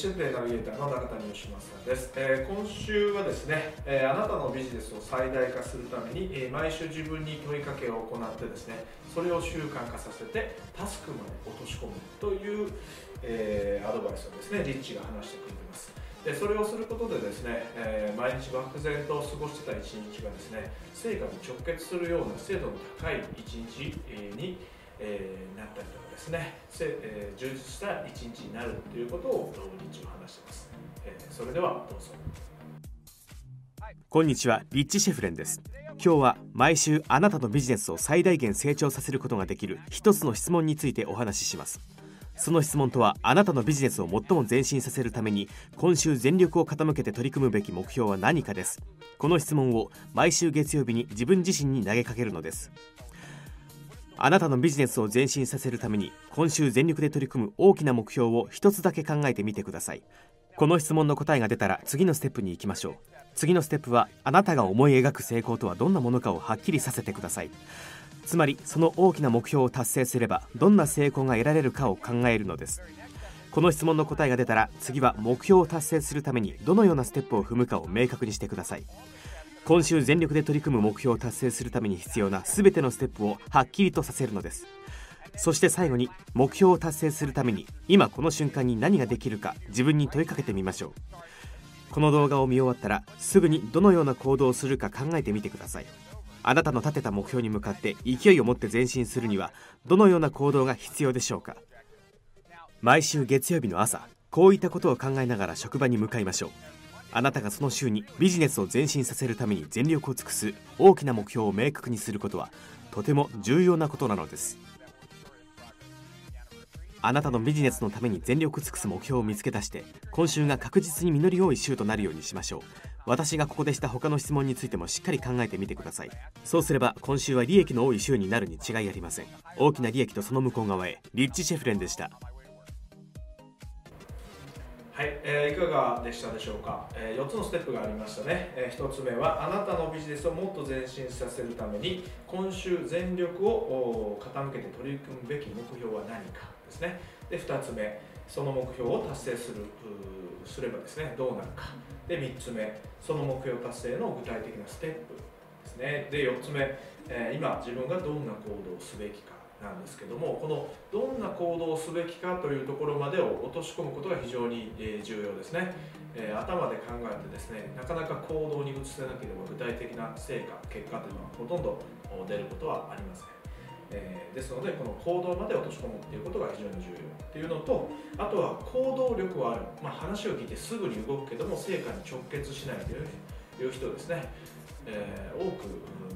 新兵衛ナビゲーターの中谷義正です、えー、今週はですね、えー、あなたのビジネスを最大化するために、えー、毎週自分に問いかけを行ってですねそれを習慣化させてタスクまで落とし込むという、えアドバイスをですねリッチが話してくれてます。でそれをすることでですね、え毎日漠然と過ごしてた一日がですね成果に直結するような精度の高い一日にえー、えーなったりとかですね、えー、充実した一日になるということを日中話してます、えー、それではどうぞ。こんにちは。リッチシェフレンです。今日は毎週あなたのビジネスを最大限成長させることができる一つの質問についてお話しします。その質問とはあなたのビジネスを最も前進させるために今週全力を傾けて取り組むべき目標は何かです。この質問を毎週月曜日に自分自身に投げかけるのです。あなたのビジネスを前進させるために今週全力で取り組む大きな目標を一つだけ考えてみてください。この質問の答えが出たら次のステップに行きましょう。次のステップはあなたが思い描く成功とはどんなものかをはっきりさせてください。つまりその大きな目標を達成すればどんな成功が得られるかを考えるのです。この質問の答えが出たら次は目標を達成するためにどのようなステップを踏むかを明確にしてください。今週全力で取り組む目標を達成するために必要な全てのステップをはっきりとさせるのです。そして最後に目標を達成するために今この瞬間に何ができるか自分に問いかけてみましょう。この動画を見終わったらすぐにどのような行動をするか考えてみてください。あなたの立てた目標に向かって勢いを持って前進するにはどのような行動が必要でしょうか。毎週月曜日の朝こういったことを考えながら職場に向かいましょう。あなたがその週にビジネスを前進させるために全力を尽くす大きな目標を明確にすることはとても重要なことなのです。あなたのビジネスのために全力尽くす目標を見つけ出して今週が確実に実り多い週となるようにしましょう。私がここでした他の質問についてもしっかり考えてみてください。そうすれば今週は利益の多い週になるに違いありません。大きな利益とその向こう側へ。リッチ・シェフレンでした、えー、いかがでしたでしょうか、えー、4つのステップがありましたね、えー、1つ目はあなたのビジネスをもっと前進させるために今週全力を傾けて取り組むべき目標は何かですね。で2つ目その目標を達成するすればですねどうなるか。で3つ目その目標達成の具体的なステップですね。で4つ目、え今自分がどんな行動をすべきか。なんですけどもこのどんな行動をすべきかというところまでを落とし込むことが非常に重要ですね、えー、頭で考えてですねなかなか行動に移せなければ具体的な成果結果というのはほとんど出ることはありません。えー、ですのでこの行動まで落とし込むっていうことが非常に重要っていうのとあとは行動力はある、まあ、話を聞いてすぐに動くけども成果に直結しないといういう人ですねえー、多く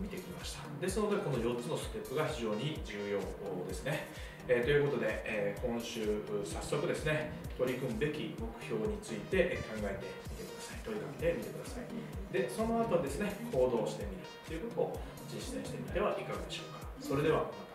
見てきました。ですのでこの4つのステップが非常に重要ですね、えー、ということで、えー、今週早速ですね取り組むべき目標について考えてみてください。問いかけてみてください。でその後ですね行動してみるということを実践してみてはいかがでしょうか。それではまた。